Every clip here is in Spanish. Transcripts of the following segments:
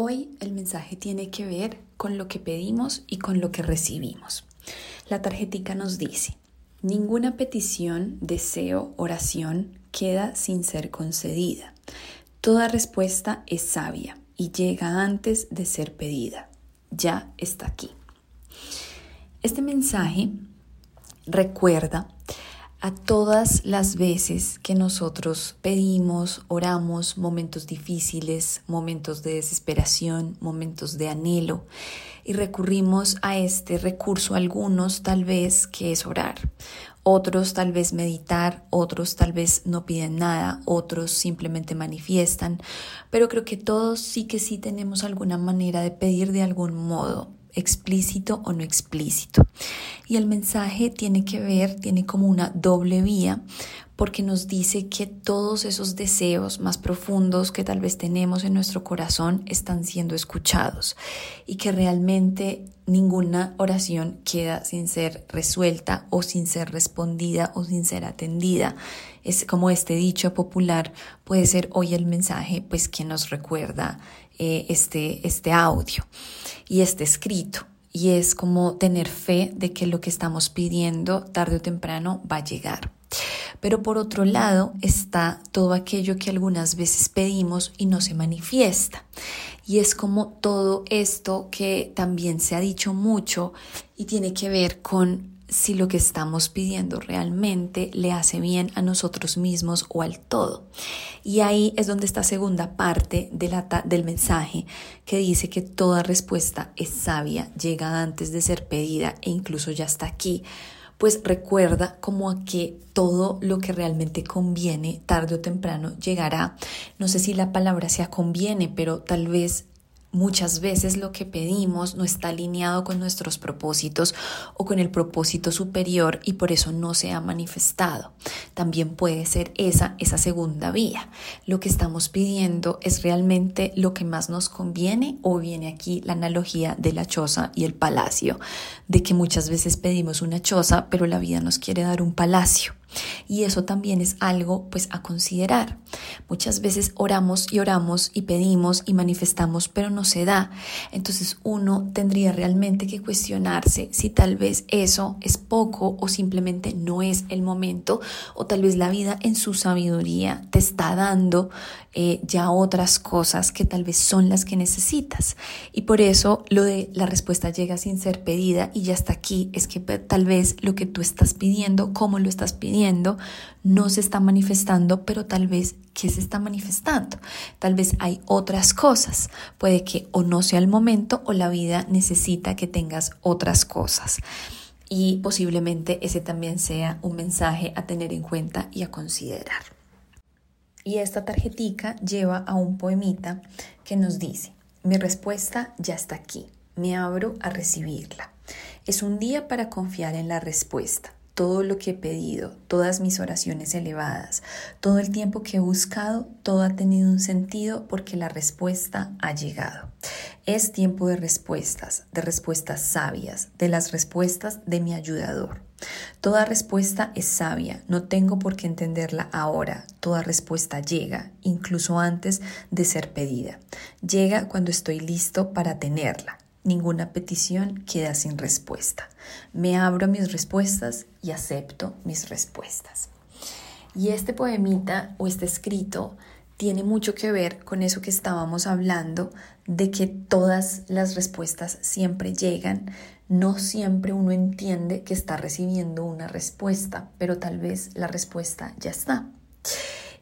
Hoy el mensaje tiene que ver con lo que pedimos y con lo que recibimos. La tarjetica nos dice, ninguna petición, deseo, oración queda sin ser concedida. Toda respuesta es sabia y llega antes de ser pedida. Ya está aquí. Este mensaje recuerda a todas las veces que nosotros pedimos, oramos, momentos difíciles, momentos de desesperación, momentos de anhelo, y recurrimos a este recurso, algunos tal vez que es orar, otros tal vez meditar, otros tal vez no piden nada, otros simplemente manifiestan, pero creo que todos sí que sí tenemos alguna manera de pedir de algún modo explícito o no explícito. Y el mensaje tiene que ver, tiene como una doble vía, porque nos dice que todos esos deseos más profundos que tal vez tenemos en nuestro corazón están siendo escuchados y que realmente ninguna oración queda sin ser resuelta o sin ser respondida o sin ser atendida. Es como este dicho popular puede ser hoy el mensaje pues que nos recuerda eh, este, este audio y este escrito. Y es como tener fe de que lo que estamos pidiendo tarde o temprano va a llegar. Pero por otro lado está todo aquello que algunas veces pedimos y no se manifiesta. Y es como todo esto que también se ha dicho mucho y tiene que ver con si lo que estamos pidiendo realmente le hace bien a nosotros mismos o al todo. Y ahí es donde está segunda parte del mensaje que dice que toda respuesta es sabia, llega antes de ser pedida e incluso ya está aquí. Pues recuerda como a que todo lo que realmente conviene tarde o temprano llegará. No sé si la palabra sea conviene, pero tal vez Muchas veces lo que pedimos no está alineado con nuestros propósitos o con el propósito superior y por eso no se ha manifestado. También puede ser esa, esa segunda vía. Lo que estamos pidiendo es realmente lo que más nos conviene o viene aquí la analogía de la choza y el palacio, de que muchas veces pedimos una choza pero la vida nos quiere dar un palacio. Y eso también es algo pues a considerar. Muchas veces oramos y oramos y pedimos y manifestamos, pero no se da. Entonces uno tendría realmente que cuestionarse si tal vez eso es poco o simplemente no es el momento o tal vez la vida en su sabiduría te está dando eh, ya otras cosas que tal vez son las que necesitas. Y por eso lo de la respuesta llega sin ser pedida y ya está aquí, es que tal vez lo que tú estás pidiendo, cómo lo estás pidiendo, no se está manifestando, pero tal vez ¿qué se está manifestando? Tal vez hay otras cosas. Puede que o no sea el momento o la vida necesita que tengas otras cosas. Y posiblemente ese también sea un mensaje a tener en cuenta y a considerar. Y esta tarjetica lleva a un poemita que nos dice, mi respuesta ya está aquí, me abro a recibirla. Es un día para confiar en la respuesta todo lo que he pedido, todas mis oraciones elevadas, todo el tiempo que he buscado, todo ha tenido un sentido porque la respuesta ha llegado. Es tiempo de respuestas, de respuestas sabias, de las respuestas de mi ayudador. Toda respuesta es sabia, no tengo por qué entenderla ahora, toda respuesta llega, incluso antes de ser pedida. Llega cuando estoy listo para tenerla. Ninguna petición queda sin respuesta. Me abro a mis respuestas y acepto mis respuestas. Y este poemita o este escrito tiene mucho que ver con eso que estábamos hablando, de que todas las respuestas siempre llegan. No siempre uno entiende que está recibiendo una respuesta, pero tal vez la respuesta ya está.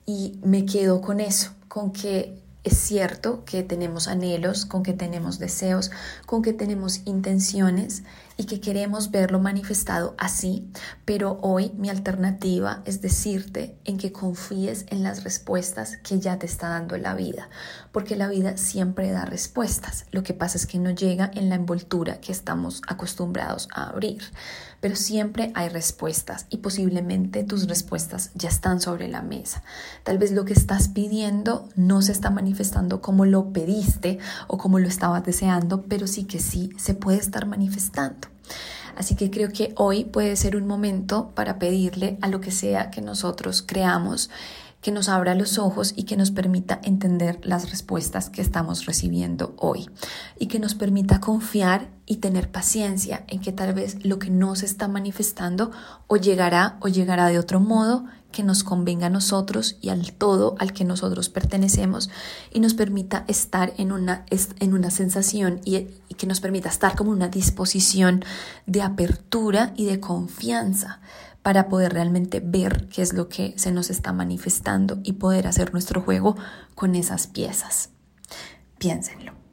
Y me quedo con eso, con que es cierto que tenemos anhelos, con que tenemos deseos, con que tenemos intenciones y que queremos verlo manifestado así, pero hoy mi alternativa es decirte en que confíes en las respuestas que ya te está dando la vida, porque la vida siempre da respuestas. Lo que pasa es que no llega en la envoltura que estamos acostumbrados a abrir, pero siempre hay respuestas y posiblemente tus respuestas ya están sobre la mesa. Tal vez lo que estás pidiendo no se está como lo pediste o como lo estabas deseando, pero sí que sí se puede estar manifestando. Así que creo que hoy puede ser un momento para pedirle a lo que sea que nosotros creamos que nos abra los ojos y que nos permita entender las respuestas que estamos recibiendo hoy y que nos permita confiar y tener paciencia en que tal vez lo que no se está manifestando o llegará o llegará de otro modo que nos convenga a nosotros y al todo al que nosotros pertenecemos y nos permita estar en una, en una sensación y, y que nos permita estar como una disposición de apertura y de confianza para poder realmente ver qué es lo que se nos está manifestando y poder hacer nuestro juego con esas piezas. Piénsenlo.